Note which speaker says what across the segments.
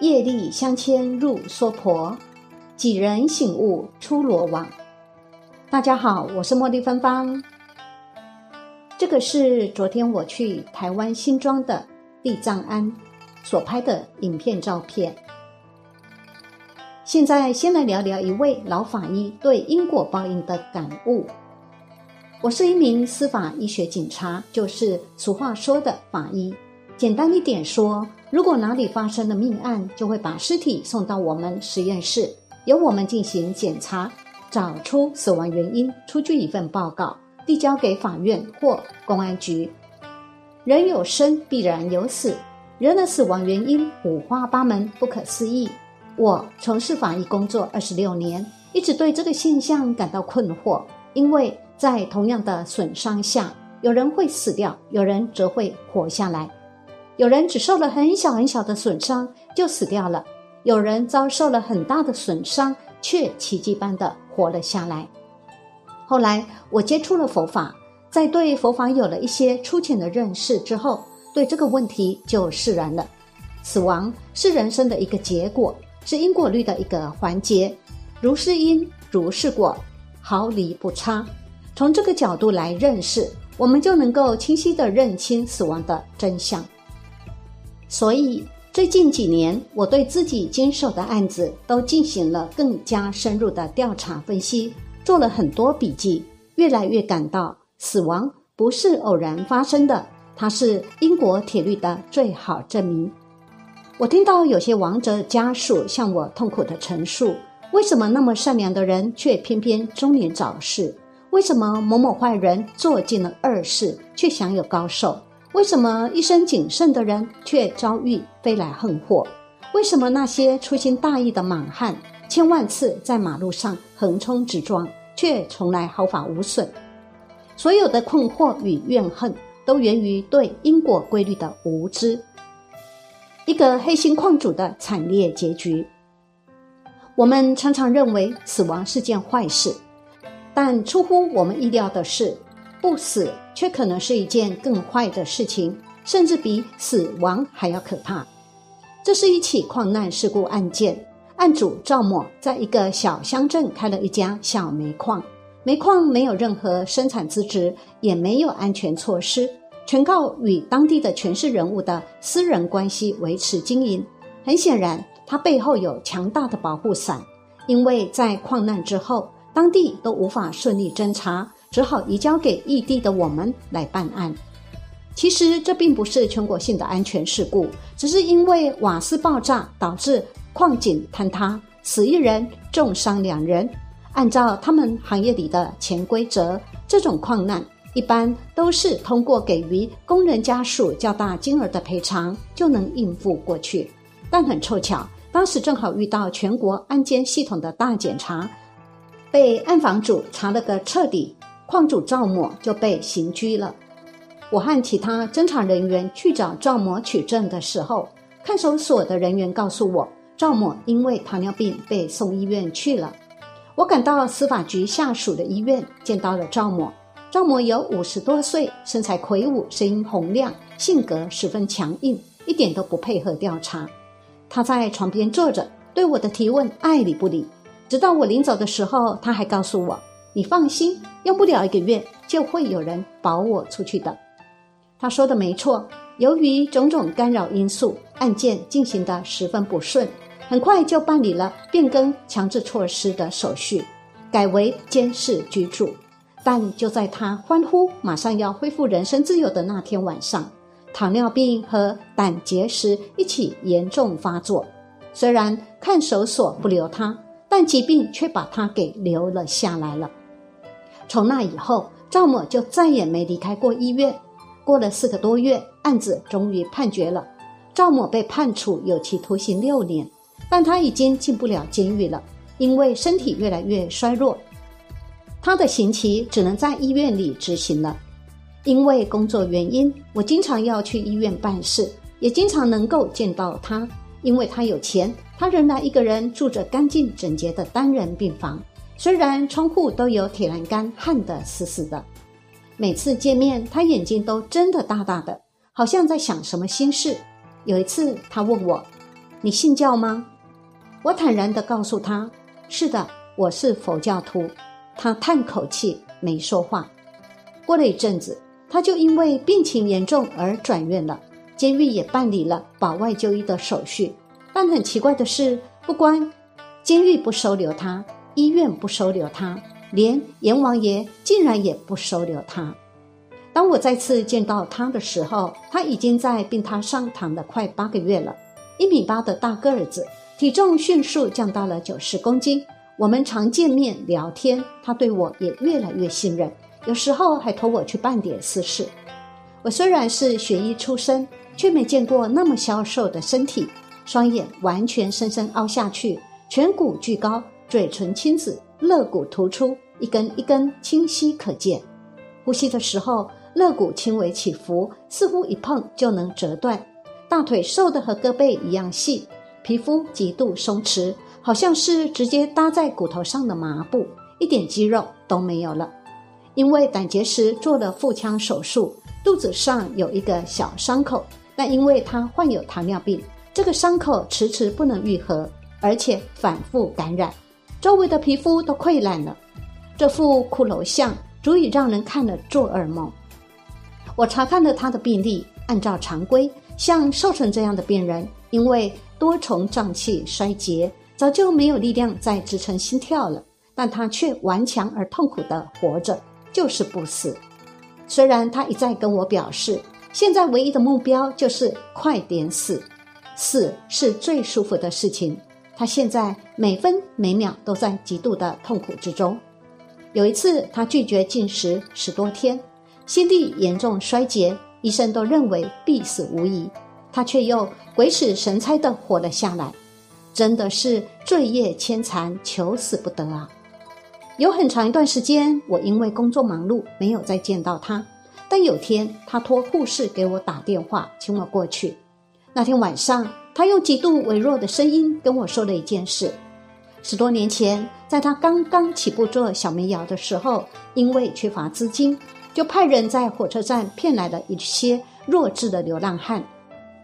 Speaker 1: 业力相牵入娑婆，几人醒悟出罗网。大家好，我是茉莉芬芳。这个是昨天我去台湾新庄的地藏庵所拍的影片照片。现在先来聊聊一位老法医对因果报应的感悟。我是一名司法医学警察，就是俗话说的法医。简单一点说，如果哪里发生了命案，就会把尸体送到我们实验室，由我们进行检查，找出死亡原因，出具一份报告，递交给法院或公安局。人有生，必然有死，人的死亡原因五花八门，不可思议。我从事法医工作二十六年，一直对这个现象感到困惑，因为。在同样的损伤下，有人会死掉，有人则会活下来；有人只受了很小很小的损伤就死掉了，有人遭受了很大的损伤却奇迹般的活了下来。后来我接触了佛法，在对佛法有了一些粗浅的认识之后，对这个问题就释然了。死亡是人生的一个结果，是因果律的一个环节，如是因，如是果，毫厘不差。从这个角度来认识，我们就能够清晰地认清死亡的真相。所以最近几年，我对自己经手的案子都进行了更加深入的调查分析，做了很多笔记，越来越感到死亡不是偶然发生的，它是因果铁律的最好证明。我听到有些亡者家属向我痛苦的陈述：为什么那么善良的人，却偏偏中年早逝？为什么某某坏人做尽了恶事，却享有高寿？为什么一生谨慎的人却遭遇飞来横祸？为什么那些粗心大意的莽汉，千万次在马路上横冲直撞，却从来毫发无损？所有的困惑与怨恨，都源于对因果规律的无知。一个黑心矿主的惨烈结局。我们常常认为死亡是件坏事。但出乎我们意料的是，不死却可能是一件更坏的事情，甚至比死亡还要可怕。这是一起矿难事故案件，案主赵某在一个小乡镇开了一家小煤矿，煤矿没有任何生产资质，也没有安全措施，全靠与当地的权势人物的私人关系维持经营。很显然，他背后有强大的保护伞，因为在矿难之后。当地都无法顺利侦查，只好移交给异地的我们来办案。其实这并不是全国性的安全事故，只是因为瓦斯爆炸导致矿井坍塌，死一人，重伤两人。按照他们行业里的潜规则，这种矿难一般都是通过给予工人家属较大金额的赔偿就能应付过去。但很凑巧，当时正好遇到全国安监系统的大检查。被暗房主查了个彻底，矿主赵某就被刑拘了。我和其他侦查人员去找赵某取证的时候，看守所的人员告诉我，赵某因为糖尿病被送医院去了。我赶到司法局下属的医院，见到了赵某。赵某有五十多岁，身材魁梧，声音洪亮，性格十分强硬，一点都不配合调查。他在床边坐着，对我的提问爱理不理。直到我临走的时候，他还告诉我：“你放心，用不了一个月就会有人保我出去的。”他说的没错。由于种种干扰因素，案件进行的十分不顺，很快就办理了变更强制措施的手续，改为监视居住。但就在他欢呼马上要恢复人身自由的那天晚上，糖尿病和胆结石一起严重发作。虽然看守所不留他。但疾病却把他给留了下来了。从那以后，赵某就再也没离开过医院。过了四个多月，案子终于判决了，赵某被判处有期徒刑六年。但他已经进不了监狱了，因为身体越来越衰弱，他的刑期只能在医院里执行了。因为工作原因，我经常要去医院办事，也经常能够见到他。因为他有钱，他仍然一个人住着干净整洁的单人病房，虽然窗户都有铁栏杆焊得死死的。每次见面，他眼睛都睁得大大的，好像在想什么心事。有一次，他问我：“你信教吗？”我坦然地告诉他：“是的，我是佛教徒。”他叹口气，没说话。过了一阵子，他就因为病情严重而转院了，监狱也办理了保外就医的手续。但很奇怪的是，不光监狱不收留他，医院不收留他，连阎王爷竟然也不收留他。当我再次见到他的时候，他已经在病榻上躺了快八个月了，一米八的大个儿子。体重迅速降到了九十公斤。我们常见面聊天，他对我也越来越信任，有时候还托我去办点私事。我虽然是学医出身，却没见过那么消瘦的身体，双眼完全深深凹下去，颧骨巨高，嘴唇青紫，肋骨突出，一根一根清晰可见。呼吸的时候，肋骨轻微起伏，似乎一碰就能折断。大腿瘦得和胳膊一样细。皮肤极度松弛，好像是直接搭在骨头上的麻布，一点肌肉都没有了。因为胆结石做了腹腔手术，肚子上有一个小伤口，但因为他患有糖尿病，这个伤口迟迟不能愈合，而且反复感染，周围的皮肤都溃烂了。这副骷髅像足以让人看了做噩梦。我查看了他的病历，按照常规，像瘦成这样的病人，因为多重脏器衰竭，早就没有力量再支撑心跳了，但他却顽强而痛苦地活着，就是不死。虽然他一再跟我表示，现在唯一的目标就是快点死，死是最舒服的事情。他现在每分每秒都在极度的痛苦之中。有一次，他拒绝进食十多天，心力严重衰竭，医生都认为必死无疑。他却又鬼使神差的活了下来，真的是罪业千残，求死不得啊！有很长一段时间，我因为工作忙碌，没有再见到他。但有天，他托护士给我打电话，请我过去。那天晚上，他用极度微弱的声音跟我说了一件事：十多年前，在他刚刚起步做小煤窑的时候，因为缺乏资金，就派人在火车站骗来了一些弱智的流浪汉。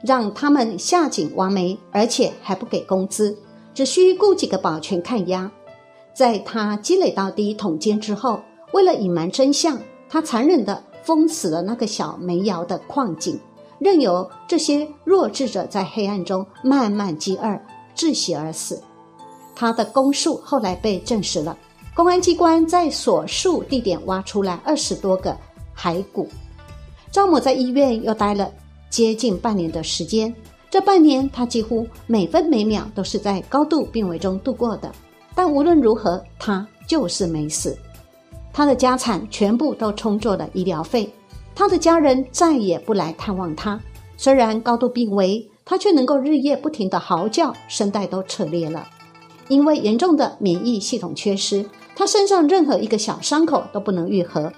Speaker 1: 让他们下井挖煤，而且还不给工资，只需雇几个保全看押。在他积累到第一桶金之后，为了隐瞒真相，他残忍地封死了那个小煤窑的矿井，任由这些弱智者在黑暗中慢慢饥饿、窒息而死。他的供述后来被证实了，公安机关在所述地点挖出来二十多个骸骨。赵某在医院又待了。接近半年的时间，这半年他几乎每分每秒都是在高度病危中度过的。但无论如何，他就是没死。他的家产全部都充作了医疗费，他的家人再也不来探望他。虽然高度病危，他却能够日夜不停地嚎叫，声带都扯裂了。因为严重的免疫系统缺失，他身上任何一个小伤口都不能愈合，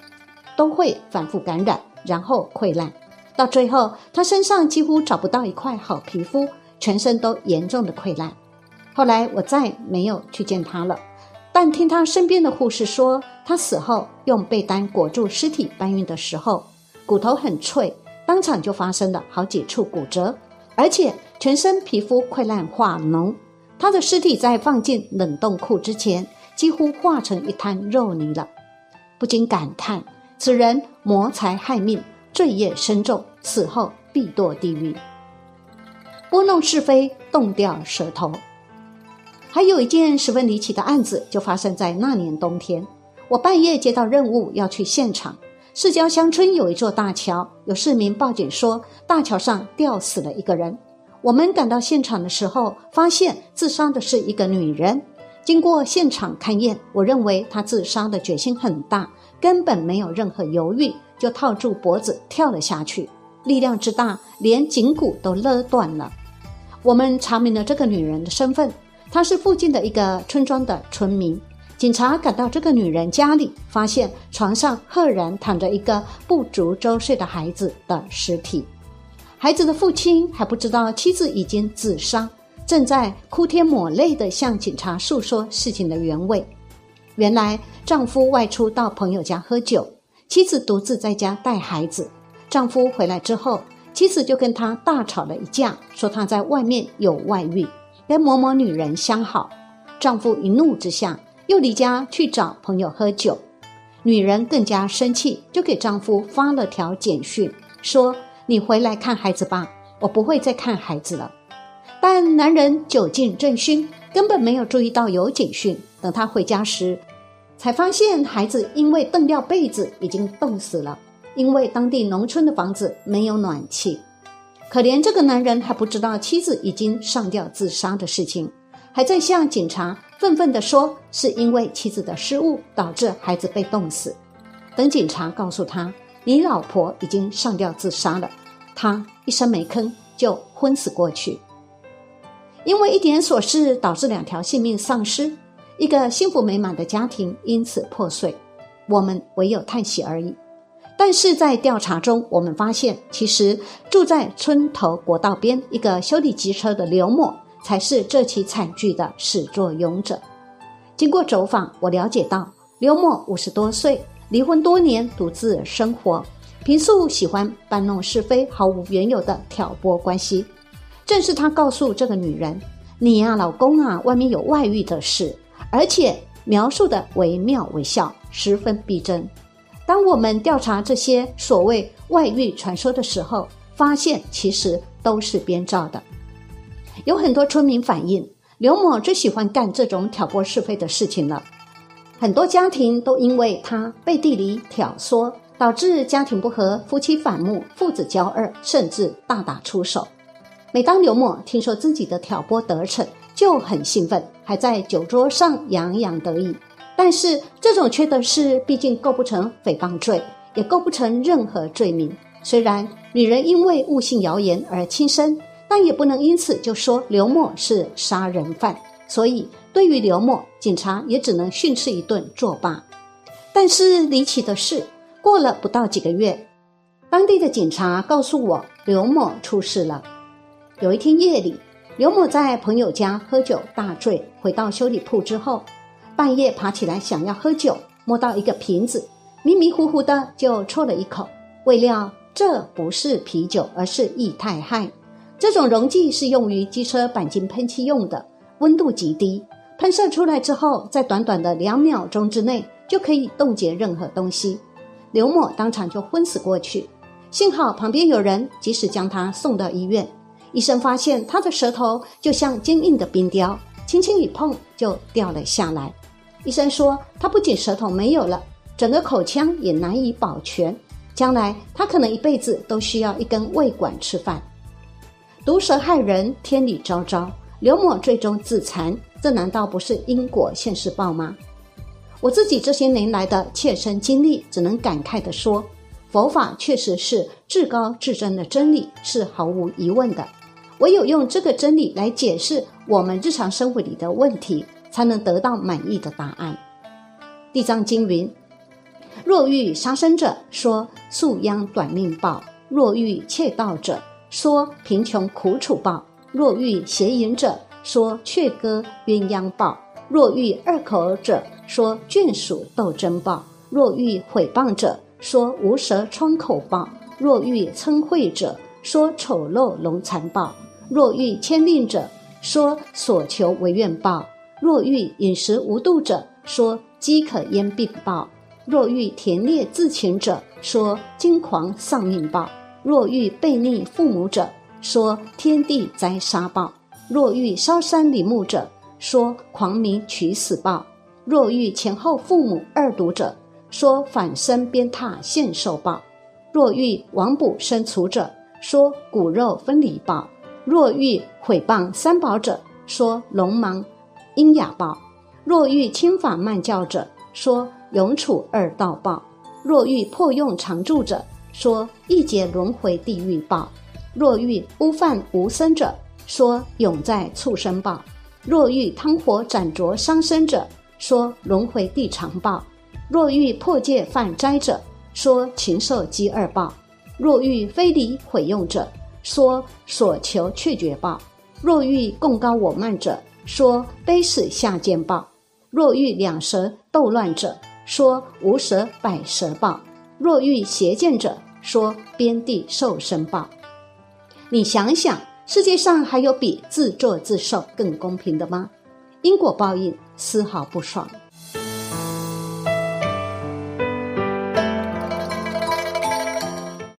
Speaker 1: 都会反复感染，然后溃烂。到最后，他身上几乎找不到一块好皮肤，全身都严重的溃烂。后来我再没有去见他了，但听他身边的护士说，他死后用被单裹住尸体搬运的时候，骨头很脆，当场就发生了好几处骨折，而且全身皮肤溃烂化脓。他的尸体在放进冷冻库之前，几乎化成一滩肉泥了。不禁感叹，此人谋财害命。罪业深重，死后必堕地狱。拨弄是非，动掉舌头。还有一件十分离奇的案子，就发生在那年冬天。我半夜接到任务，要去现场。市郊乡村有一座大桥，有市民报警说大桥上吊死了一个人。我们赶到现场的时候，发现自杀的是一个女人。经过现场勘验，我认为她自杀的决心很大，根本没有任何犹豫。就套住脖子跳了下去，力量之大，连颈骨都勒断了。我们查明了这个女人的身份，她是附近的一个村庄的村民。警察赶到这个女人家里，发现床上赫然躺着一个不足周岁的孩子的尸体。孩子的父亲还不知道妻子已经自杀，正在哭天抹泪地向警察诉说事情的原委。原来丈夫外出到朋友家喝酒。妻子独自在家带孩子，丈夫回来之后，妻子就跟他大吵了一架，说他在外面有外遇，跟某某女人相好。丈夫一怒之下，又离家去找朋友喝酒。女人更加生气，就给丈夫发了条简讯，说：“你回来看孩子吧，我不会再看孩子了。”但男人酒劲正熏，根本没有注意到有简讯。等他回家时，才发现孩子因为蹬掉被子已经冻死了。因为当地农村的房子没有暖气，可怜这个男人还不知道妻子已经上吊自杀的事情，还在向警察愤愤地说是因为妻子的失误导致孩子被冻死。等警察告诉他你老婆已经上吊自杀了，他一声没吭就昏死过去。因为一点琐事导致两条性命丧失，一个幸福美满的家庭因此破碎，我们唯有叹息而已。但是在调查中，我们发现，其实住在村头国道边一个修理机车的刘某，才是这起惨剧的始作俑者。经过走访，我了解到，刘某五十多岁，离婚多年，独自生活，平素喜欢搬弄是非，毫无缘由的挑拨关系。正是他告诉这个女人：“你呀，老公啊，外面有外遇的事。”而且描述的惟妙惟肖，十分逼真。当我们调查这些所谓外遇传说的时候，发现其实都是编造的。有很多村民反映，刘某最喜欢干这种挑拨是非的事情了。很多家庭都因为他背地里挑唆，导致家庭不和、夫妻反目、父子交恶，甚至大打出手。每当刘某听说自己的挑拨得逞，就很兴奋，还在酒桌上洋洋得意。但是这种缺德事毕竟构不成诽谤罪，也构不成任何罪名。虽然女人因为误信谣言而轻生，但也不能因此就说刘某是杀人犯。所以，对于刘某，警察也只能训斥一顿作罢。但是离奇的是，过了不到几个月，当地的警察告诉我，刘某出事了。有一天夜里，刘某在朋友家喝酒大醉，回到修理铺之后。半夜爬起来想要喝酒，摸到一个瓶子，迷迷糊糊的就啜了一口，未料这不是啤酒，而是液态氦。这种溶剂是用于机车钣金喷漆用的，温度极低，喷射出来之后，在短短的两秒钟之内就可以冻结任何东西。刘某当场就昏死过去，幸好旁边有人及时将他送到医院。医生发现他的舌头就像坚硬的冰雕，轻轻一碰就掉了下来。医生说，他不仅舌头没有了，整个口腔也难以保全，将来他可能一辈子都需要一根胃管吃饭。毒蛇害人，天理昭昭。刘某最终自残，这难道不是因果现世报吗？我自己这些年来的切身经历，只能感慨地说，佛法确实是至高至真的真理，是毫无疑问的。唯有用这个真理来解释我们日常生活里的问题。才能得到满意的答案。地藏经云：“若欲杀生者，说宿殃短命报；若欲窃盗者，说贫穷苦楚报；若遇邪淫者，说雀歌鸳鸯报；若遇二口者，说眷属斗争报；若遇毁谤者，说无舌疮口报；若遇称秽者，说丑陋龙残报；若遇牵令者，说所求为愿报。”若遇饮食无度者，说饥渴焉必报；若遇田猎自情者，说惊狂丧命报；若欲背逆父母者，说天地灾杀报；若欲烧山林木者，说狂民取死报；若欲前后父母二毒者，说反身鞭挞现受报；若欲亡卜生卒者，说骨肉分离报；若欲毁谤三宝者，说龙芒。阴哑报，若欲轻法慢教者，说永处二道报；若欲破用常住者，说一劫轮回地狱报；若欲污犯无生者，说永在畜生报；若欲汤火斩灼伤身者，说轮回地长报；若欲破戒犯斋者，说禽兽饥二报；若欲非礼毁用者，说所求却绝报；若欲共高我慢者，说悲死下贱报，若遇两舌斗乱者，说无舌百舌报；若遇邪见者，说边地受申报；你想想，世界上还有比自作自受更公平的吗？因果报应丝毫不爽。